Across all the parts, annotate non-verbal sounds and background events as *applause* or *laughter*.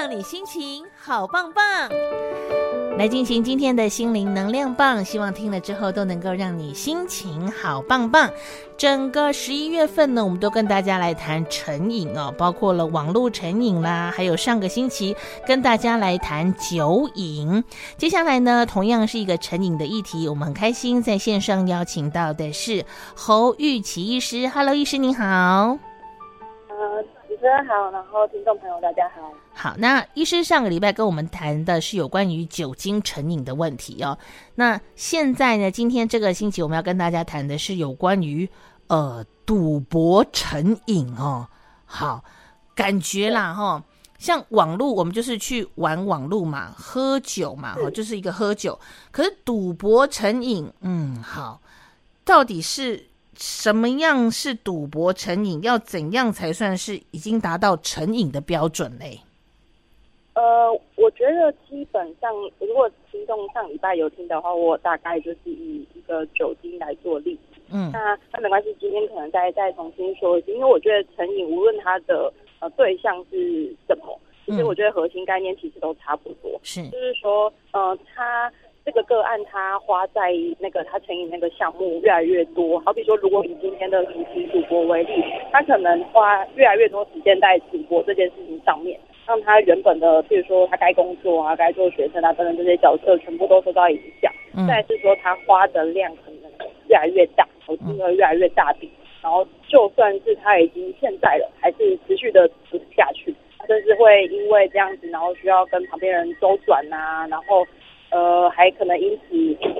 让你心情好棒棒。来进行今天的心灵能量棒，希望听了之后都能够让你心情好棒棒。整个十一月份呢，我们都跟大家来谈成瘾哦，包括了网络成瘾啦，还有上个星期跟大家来谈酒瘾。接下来呢，同样是一个成瘾的议题，我们很开心在线上邀请到的是侯玉琪医师。Hello，医师你好。主持人好，然后听众朋友大家好。好，那医师上个礼拜跟我们谈的是有关于酒精成瘾的问题哦。那现在呢，今天这个星期我们要跟大家谈的是有关于呃赌博成瘾哦。好，感觉啦哈、哦，像网络我们就是去玩网络嘛，喝酒嘛，哦，就是一个喝酒。可是赌博成瘾，嗯，好，到底是什么样是赌博成瘾？要怎样才算是已经达到成瘾的标准嘞？呃，我觉得基本上，如果听众上礼拜有听的话，我大概就是以一个酒精来做例子。嗯，那那没关系，今天可能再再重新说一次，因为我觉得成瘾无论它的呃对象是什么，其实我觉得核心概念其实都差不多。是，就是说，呃，他这个个案他花在那个他成瘾那个项目越来越多，好比说，如果以今天的主题主播为例，他可能花越来越多时间在主播这件事情上面。让他原本的，譬如说他该工作啊，该做学生啊等等这些角色，全部都受到影响。嗯。再是说他花的量可能越来越大，投资额越来越大笔，然后就算是他已经欠债了，还是持续的持续下去，甚至会因为这样子，然后需要跟旁边人周转啊，然后呃还可能因此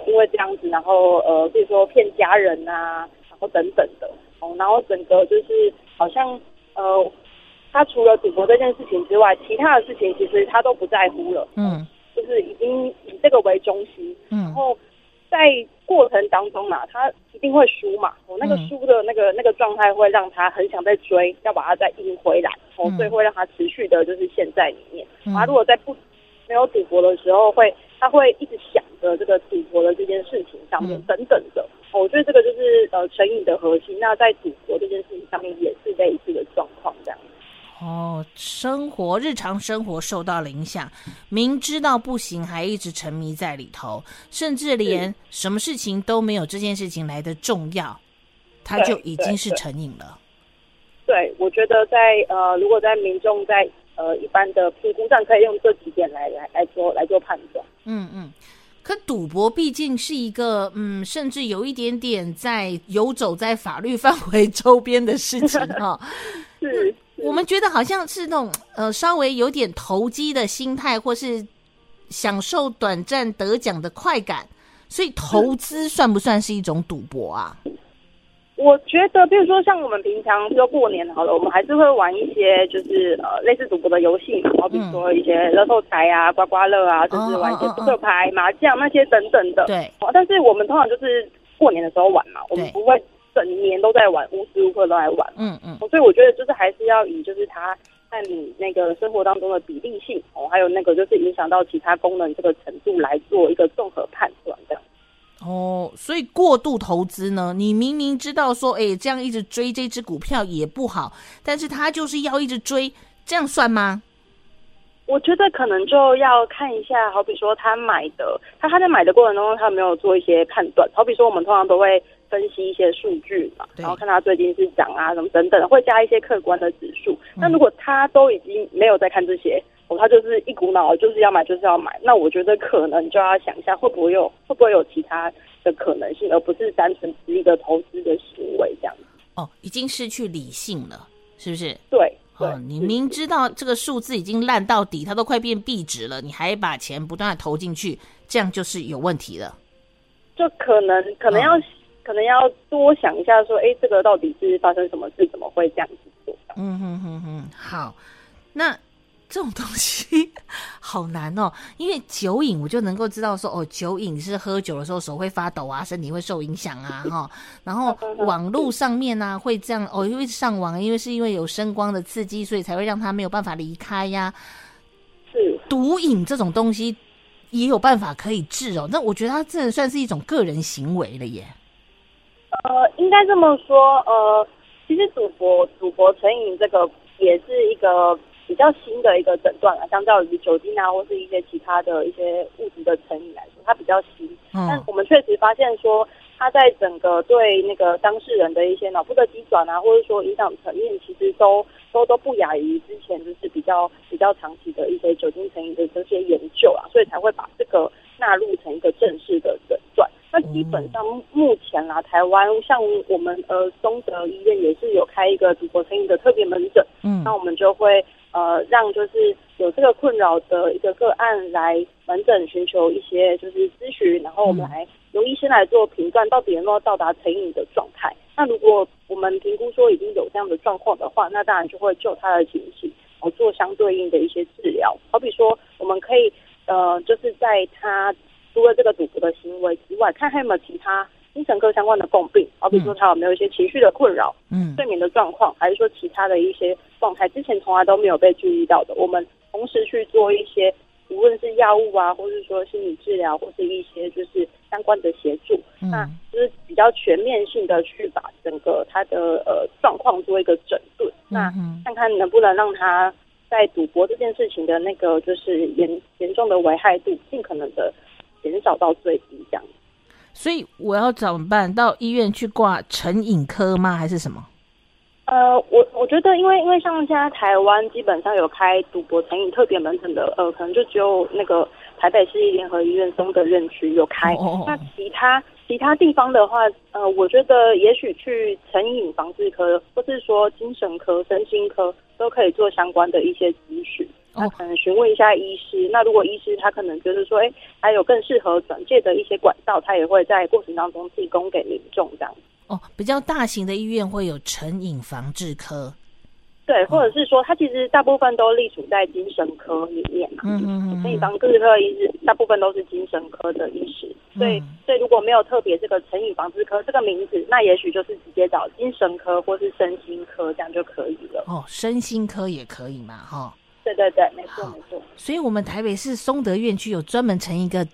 因为这样子，然后呃比如说骗家人啊，然后等等的，哦，然后整个就是好像呃。他除了赌博这件事情之外，其他的事情其实他都不在乎了。嗯，就是已经以这个为中心。嗯，然后在过程当中嘛，他一定会输嘛。我那个输的那个那个状态会让他很想再追，要把它再赢回来。哦，所以会让他持续的就是陷在里面。他如果在不没有赌博的时候，会他会一直想着这个赌博的这件事情上面等等的。我觉得这个就是呃成瘾的核心。那在赌博这件事情上面也是类似的状况这样。哦，生活日常生活受到了影响，明知道不行还一直沉迷在里头，甚至连什么事情都没有这件事情来的重要，他就已经是成瘾了。对，我觉得在呃，如果在民众在呃一般的评估上，可以用这几点来来来做来做判断。嗯嗯，可赌博毕竟是一个嗯，甚至有一点点在游走在法律范围周边的事情 *laughs* 哈、哦。是。我们觉得好像是那种呃，稍微有点投机的心态，或是享受短暂得奖的快感，所以投资算不算是一种赌博啊？我觉得，比如说像我们平常就过年好了，我们还是会玩一些就是呃类似赌博的游戏嘛，好比如说一些乐透彩啊、刮刮乐啊，就是玩一些扑克牌、麻将那些等等的。对。但是我们通常就是过年的时候玩嘛，我们不会。整年都在玩，无时无刻都在玩。嗯嗯，所以我觉得就是还是要以就是它在你那个生活当中的比例性哦，还有那个就是影响到其他功能这个程度来做一个综合判断这样。哦，所以过度投资呢，你明明知道说，哎，这样一直追这只股票也不好，但是他就是要一直追，这样算吗？我觉得可能就要看一下，好比说他买的，他他在买的过程当中，他没有做一些判断。好比说，我们通常都会分析一些数据嘛，然后看他最近是涨啊什么等等，会加一些客观的指数。那如果他都已经没有在看这些，哦，他就是一股脑就是要买就是要买，那我觉得可能就要想一下，会不会有会不会有其他的可能性，而不是单纯只是一个投资的行为这样子。哦，已经失去理性了，是不是？对。哦，你明知道这个数字已经烂到底，它都快变壁纸了，你还把钱不断的投进去，这样就是有问题了。就可能可能要、哦、可能要多想一下，说，哎，这个到底是发生什么事，怎么会这样子做？嗯哼哼哼，好，那。这种东西好难哦，*laughs* 因为酒瘾我就能够知道说哦，酒瘾是喝酒的时候手会发抖啊，身体会受影响啊，哈、哦。然后网络上面呢、啊、会这样哦，因为上网，因为是因为有声光的刺激，所以才会让他没有办法离开呀。是毒瘾这种东西也有办法可以治哦，那我觉得它真的算是一种个人行为了耶。呃，应该这么说，呃，其实赌博赌博成瘾这个也是一个。比较新的一个诊断啊，相较于酒精啊或是一些其他的一些物质的成瘾来说，它比较新。嗯，但我们确实发现说，它在整个对那个当事人的一些脑部的机转啊，或者说影响层面，其实都都都不亚于之前就是比较比较长期的一些酒精成瘾的这些研究啊，所以才会把这个纳入成一个正式的诊断。那基本上目前啦，台湾像我们呃松德医院也是有开一个赌博成瘾的特别门诊，嗯，那我们就会呃让就是有这个困扰的一个个案来完整寻求一些就是咨询，然后我们来由医生来做评断，到底有没有到达成瘾的状态。那如果我们评估说已经有这样的状况的话，那当然就会就他的情形，我做相对应的一些治疗。好比说，我们可以呃就是在他。除了这个赌博的行为之外，看还有没有其他精神科相关的共病，好比如说他有没有一些情绪的困扰，嗯，睡眠的状况，还是说其他的一些状态，之前从来都没有被注意到的，我们同时去做一些，无论是药物啊，或是说心理治疗，或是一些就是相关的协助，嗯，那就是比较全面性的去把整个他的呃状况做一个整顿，嗯，那看看能不能让他在赌博这件事情的那个就是严严重的危害度，尽可能的。减少到最低这样，所以我要怎么办？到医院去挂成瘾科吗？还是什么？呃，我我觉得，因为因为像现在台湾基本上有开赌博成瘾特别门诊的，呃，可能就只有那个台北市立联合医院松德院区有开。哦哦。那其他其他地方的话，呃，我觉得也许去成瘾防治科，或是说精神科、身心科，都可以做相关的一些咨询。那可能询问一下医师，那如果医师他可能觉得说，哎、欸，还有更适合转介的一些管道，他也会在过程当中提供给民众这样。哦，比较大型的医院会有成瘾防治科，对，或者是说，它其实大部分都隶属在精神科里面嘛。嗯嗯嗯。成瘾防治科医师大部分都是精神科的医师，所以所以如果没有特别这个成瘾防治科这个名字，那也许就是直接找精神科或是身心科这样就可以了。哦，身心科也可以嘛，哈、哦。对对对，没错没错。所以，我们台北市松德院区有专门成一个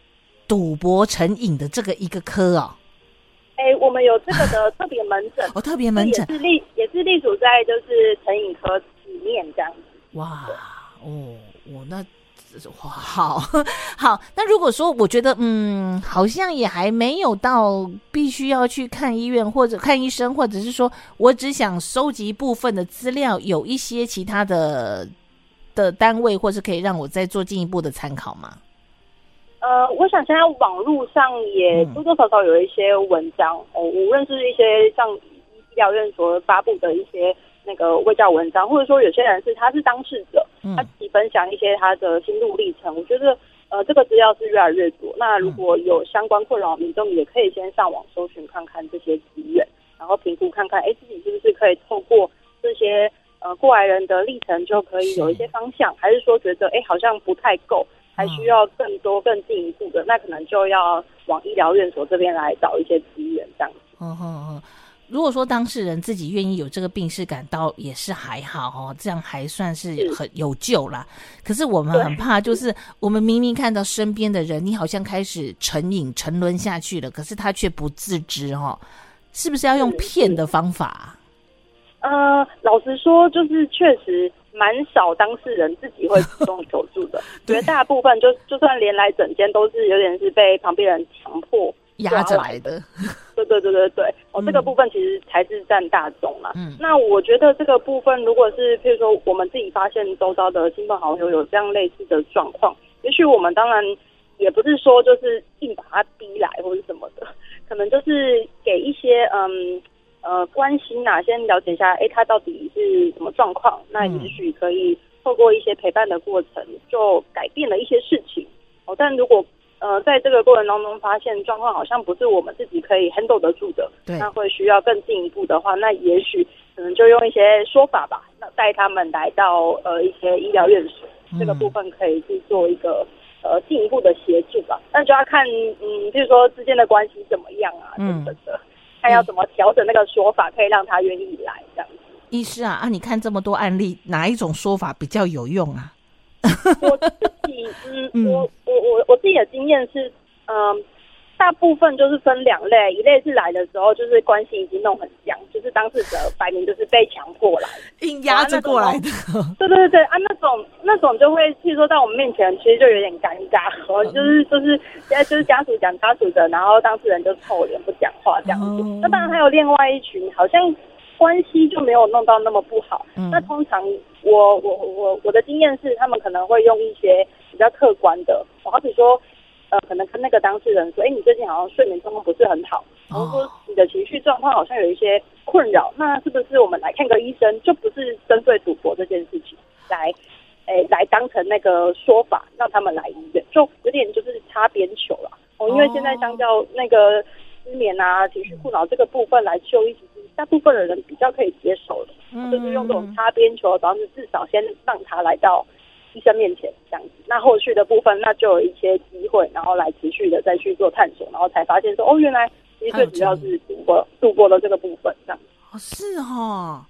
赌博成瘾的这个一个科哦。哎，我们有这个的特别门诊，*laughs* 哦，特别门诊也是隶也是隶属在就是成瘾科里面这样子。哇哦，我那哇好 *laughs* 好。那如果说我觉得嗯，好像也还没有到必须要去看医院或者看医生，或者是说我只想收集部分的资料，有一些其他的。的单位，或是可以让我再做进一步的参考吗？呃，我想现在网络上也多多少少有一些文章，哦、嗯，无论是一些像医疗院所发布的一些那个卫教文章，或者说有些人是他是当事者，嗯、他自己分享一些他的心路历程。我觉得，呃，这个资料是越来越多。那如果有相关困扰的民众，也可以先上网搜寻看看这些资源，然后评估看看，哎，自己是不是可以透过这些。呃，过来人的历程就可以有一些方向，还是说觉得哎、欸、好像不太够，还需要更多更进一步的，那可能就要往医疗院所这边来找一些资源这样子。嗯哼嗯，如果说当事人自己愿意有这个病识感，倒也是还好哦，这样还算是很有救啦。可是我们很怕，就是我们明明看到身边的人，你好像开始成瘾沉沦下去了，可是他却不自知哦，是不是要用骗的方法？呃，老实说，就是确实蛮少当事人自己会主动求助的，*laughs* 绝大部分就就算连来整间都是有点是被旁边人强迫压着来的。对对对对对，哦，这个部分其实才是占大众嘛。嗯，那我觉得这个部分，如果是譬如说我们自己发现周遭的亲朋好友有这样类似的状况，也许我们当然也不是说就是硬把他逼来或者什么的，可能就是给一些嗯。呃，关心呐、啊，先了解一下，哎，他到底是什么状况？那也许可以透过一些陪伴的过程，就改变了一些事情。哦，但如果呃，在这个过程当中发现状况好像不是我们自己可以 handle 得住的，对，那会需要更进一步的话，那也许可能就用一些说法吧，那带他们来到呃一些医疗院所，嗯、这个部分可以去做一个呃进一步的协助吧。那就要看，嗯，比如说之间的关系怎么样啊，等等的。看要怎么调整那个说法，可以让他愿意来这样子。医师啊，啊，你看这么多案例，哪一种说法比较有用啊？我自己，嗯，*laughs* 我我我我自己的经验是，嗯，大部分就是分两类，一类是来的时候就是关系已经弄很僵，就是当事者摆明就是被强迫来，硬压着过来的。对对对对啊，那种那种就会，譬如说在我们面前，其实就有点尴尬，然后，就是就是现在就是家属讲家属的，然后当事人就臭脸不讲话这样子。嗯、那当然还有另外一群，好像关系就没有弄到那么不好。嗯、那通常我我我我的经验是，他们可能会用一些比较客观的，好比说。呃，可能跟那个当事人说，哎，你最近好像睡眠状况不是很好，然后说你的情绪状况好像有一些困扰，那是不是我们来看个医生，就不是针对赌博这件事情来，哎，来当成那个说法，让他们来医院，就有点就是擦边球了。哦，因为现在相较那个失眠啊、情绪困扰这个部分来就医，其实大部分的人比较可以接受的，就是用这种擦边球，然后是至少先让他来到。医生面前这样子，那后续的部分，那就有一些机会，然后来持续的再去做探索，然后才发现说，哦，原来其实最主要是度过度过了这个部分，这样。哦，是哈，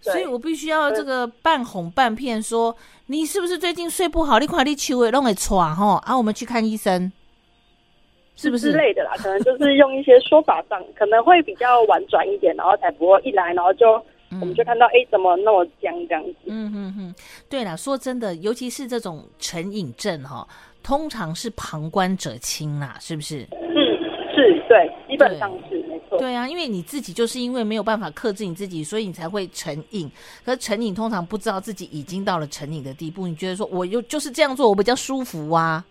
所以我必须要这个半哄半骗说，你是不是最近睡不好？你快你求诶，弄会喘哈，啊，我们去看医生，是不是之类的啦？可能就是用一些说法上可能会比较婉转一点，然后才不会一来，然后就。我们就看到，哎、欸，怎么那么僵这样子？嗯嗯嗯，对了，说真的，尤其是这种成瘾症哈，通常是旁观者清啦，是不是？嗯，是对，基本上是没错。对啊，因为你自己就是因为没有办法克制你自己，所以你才会成瘾。可是成瘾通常不知道自己已经到了成瘾的地步，你觉得说，我又就是这样做，我比较舒服啊？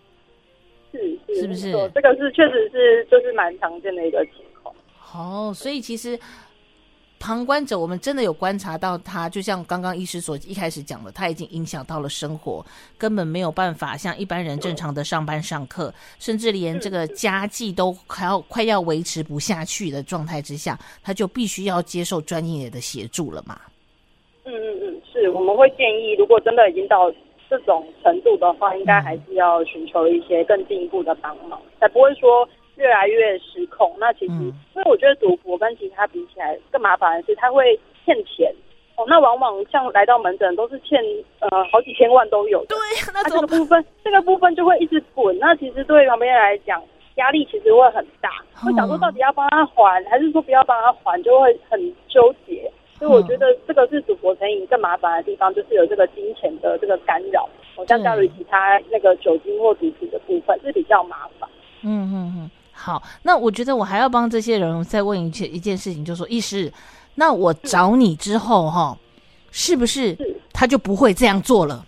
是是，是不是？这个是确实是就是蛮常见的一个情况。哦，所以其实。旁观者，我们真的有观察到他，就像刚刚医师所一开始讲的，他已经影响到了生活，根本没有办法像一般人正常的上班上课，甚至连这个家计都快要快要维持不下去的状态之下，他就必须要接受专业的协助了嘛。嗯嗯嗯，是，我们会建议，如果真的已经到这种程度的话，应该还是要寻求一些更进一步的帮忙，才不会说。越来越失控，那其实，嗯、因为我觉得赌博跟其他比起来更麻烦的是，他会欠钱哦。那往往像来到门诊都是欠呃好几千万都有。对，那、啊、这个部分，这个部分就会一直滚。那其实对旁边人来讲，压力其实会很大，会想说到底要帮他还，还是说不要帮他还，就会很纠结。所以我觉得这个是赌博成瘾更麻烦的地方，就是有这个金钱的这个干扰。哦，相较于其他那个酒精或毒品的部分是比较麻烦。嗯嗯嗯。好，那我觉得我还要帮这些人再问一件一件事情，就是说医师，那我找你之后哈，是不是他就不会这样做了？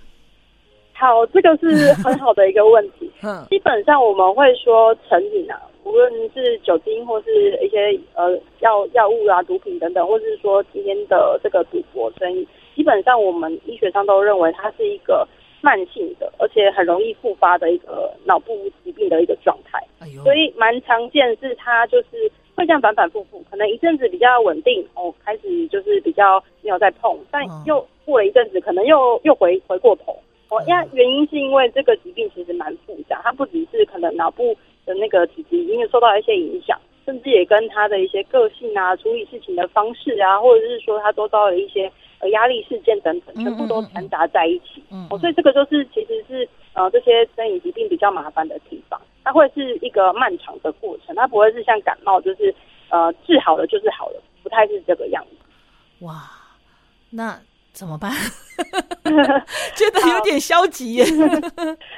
好，这个是很好的一个问题。*laughs* 嗯，基本上我们会说成瘾啊，无论是酒精或是一些呃药药物啊、毒品等等，或者是说今天的这个赌博生意，基本上我们医学上都认为它是一个。慢性的，而且很容易复发的一个脑部疾病的一个状态，哎，所以蛮常见是它就是会这样反反复复，可能一阵子比较稳定哦，开始就是比较没有再碰，但又过了一阵子，可能又又回回过头哦。呀，原因是因为这个疾病其实蛮复杂，它不只是可能脑部的那个体质已经受到一些影响，甚至也跟他的一些个性啊、处理事情的方式啊，或者是说他周遭的一些。呃，压力事件等等，全部都掺杂在一起。嗯，嗯，嗯，哦，所以这个就是其实是呃这些生理疾病比较麻烦的地方，它会是一个漫长的过程，它不会是像感冒，就是呃治好了就是好了，不太是这个样子。哇，那怎么办？*laughs* 觉得有点消极耶。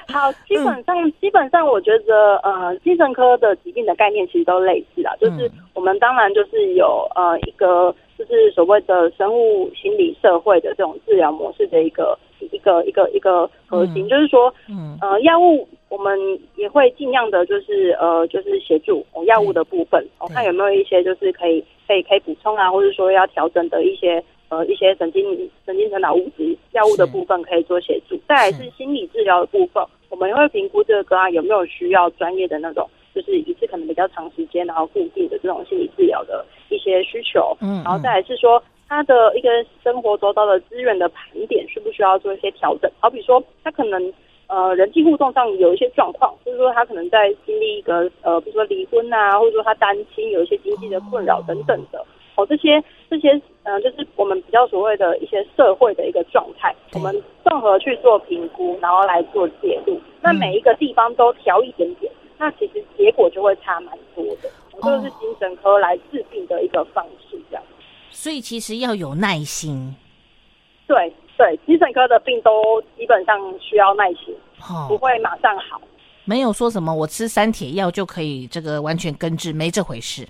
好，*laughs* 好，基本上、嗯、基本上我觉得呃精神科的疾病的概念其实都类似啦，就是我们当然就是有呃一个。就是所谓的生物心理社会的这种治疗模式的一个一个一个一个核心，嗯、就是说，嗯。呃，药物我们也会尽量的，就是呃，就是协助药物的部分，我看有没有一些就是可以可以可以补充啊，或者说要调整的一些呃一些神经神经传导物质药物的部分可以做协助。再来是。心理治疗的部分，我们也会评估这个个案有没有需要专业的那种。就是一次可能比较长时间，然后固定的这种心理治疗的一些需求，嗯，然后再来是说他的一个生活周遭的资源的盘点，需不需要做一些调整？好比说他可能呃人际互动上有一些状况，就是说他可能在经历一个呃比如说离婚啊，或者说他单亲有一些经济的困扰等等的，哦这些这些嗯、呃、就是我们比较所谓的一些社会的一个状态，我们综合去做评估，然后来做介入，那每一个地方都调一点点。那其实结果就会差蛮多的。这个是精神科来治病的一个方式，这样。所以其实要有耐心。对对，精神科的病都基本上需要耐心，哦、不会马上好。没有说什么我吃三铁药就可以这个完全根治，没这回事。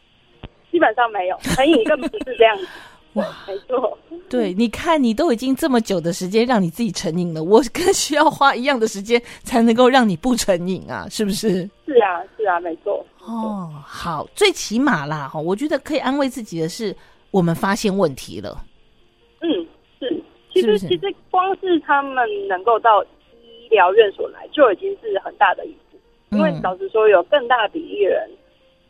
基本上没有，成瘾更不是这样子。哇，没错。对，你看你都已经这么久的时间让你自己成瘾了，我更需要花一样的时间才能够让你不成瘾啊，是不是？是啊，是啊，没错。哦，好，最起码啦，哈，我觉得可以安慰自己的是，我们发现问题了。嗯，是。其实，是是其实光是他们能够到医疗院所来，就已经是很大的一步。嗯、因为老实说，有更大比例的人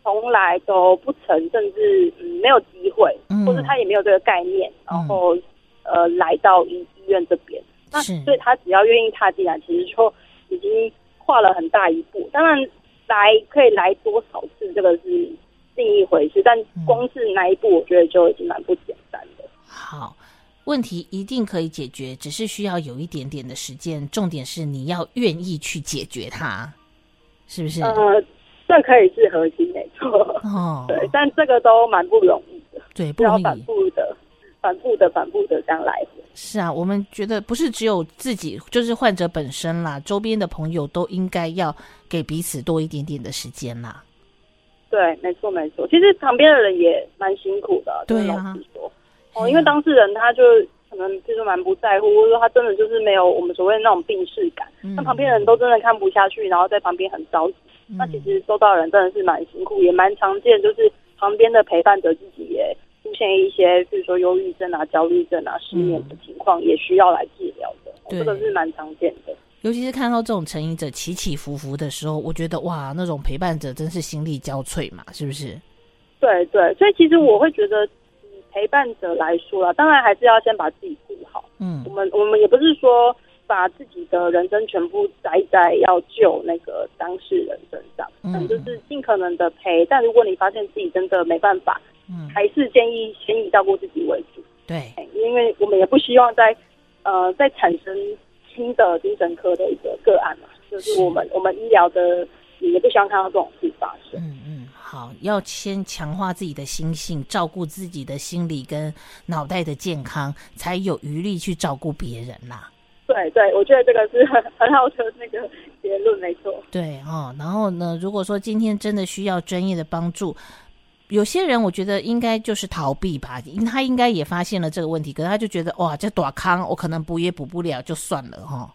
从来都不曾，甚至嗯没有机会，嗯、或者他也没有这个概念，然后、嗯、呃来到医医院这边。那所以他只要愿意踏进来，其实就已经跨了很大一步。当然，来可以来多少次，这个是另一回事。但光是那一步，我觉得就已经蛮不简单的。好。问题一定可以解决，只是需要有一点点的时间。重点是你要愿意去解决它，是不是？呃，这可以是核心，没错。哦，*laughs* 对，但这个都蛮不容易的，对，不容易。要反复的、反复的、反复的这样来回。是啊，我们觉得不是只有自己，就是患者本身啦，周边的朋友都应该要给彼此多一点点的时间啦。对，没错，没错。其实旁边的人也蛮辛苦的，对啊。哦，因为当事人他就可能就是蛮不在乎，或者说他真的就是没有我们所谓的那种病视感，那、嗯、旁边人都真的看不下去，然后在旁边很着急。嗯、那其实收到人真的是蛮辛苦，也蛮常见，就是旁边的陪伴者自己也出现一些，比如说忧郁症啊、焦虑症啊、失眠的情况，也需要来治疗的。这个是蛮常见的。尤其是看到这种成瘾者起起伏伏的时候，我觉得哇，那种陪伴者真是心力交瘁嘛，是不是？对对，所以其实我会觉得。陪伴者来说啦，当然还是要先把自己顾好。嗯，我们我们也不是说把自己的人生全部栽在要救那个当事人身上，嗯，就是尽可能的陪。但如果你发现自己真的没办法，嗯，还是建议先以照顾自己为主。对，因为我们也不希望在呃再产生新的精神科的一个个案嘛，就是我们我们医疗的也不希望看到这种事发生。嗯嗯。好，要先强化自己的心性，照顾自己的心理跟脑袋的健康，才有余力去照顾别人啦。对对，我觉得这个是很很好的那个结论，没错。对哦，然后呢，如果说今天真的需要专业的帮助，有些人我觉得应该就是逃避吧，因他应该也发现了这个问题，可是他就觉得哇，这短康，我可能补也补不了，就算了哈。哦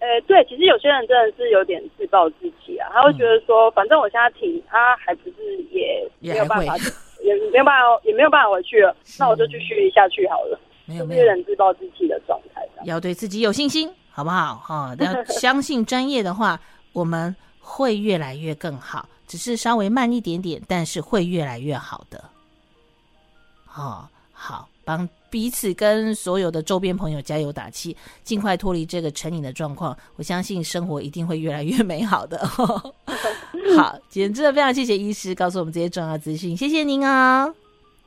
呃、欸，对，其实有些人真的是有点自暴自弃啊，他会觉得说，嗯、反正我现在停，他还不是也没有办法，也，也没有办法，也没有办法回去了，*laughs* 那我就继续下去好了。没有，没有点自暴自弃的状态，要对自己有信心，好不好？哈、哦，*laughs* 要相信专业的话，我们会越来越更好，只是稍微慢一点点，但是会越来越好的。哦，好，帮。彼此跟所有的周边朋友加油打气，尽快脱离这个成瘾的状况。我相信生活一定会越来越美好的。*laughs* *laughs* 好，今天真的非常谢谢医师告诉我们这些重要资讯，谢谢您啊、哦！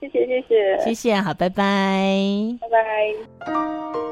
谢谢谢谢谢谢，好，拜拜，拜拜。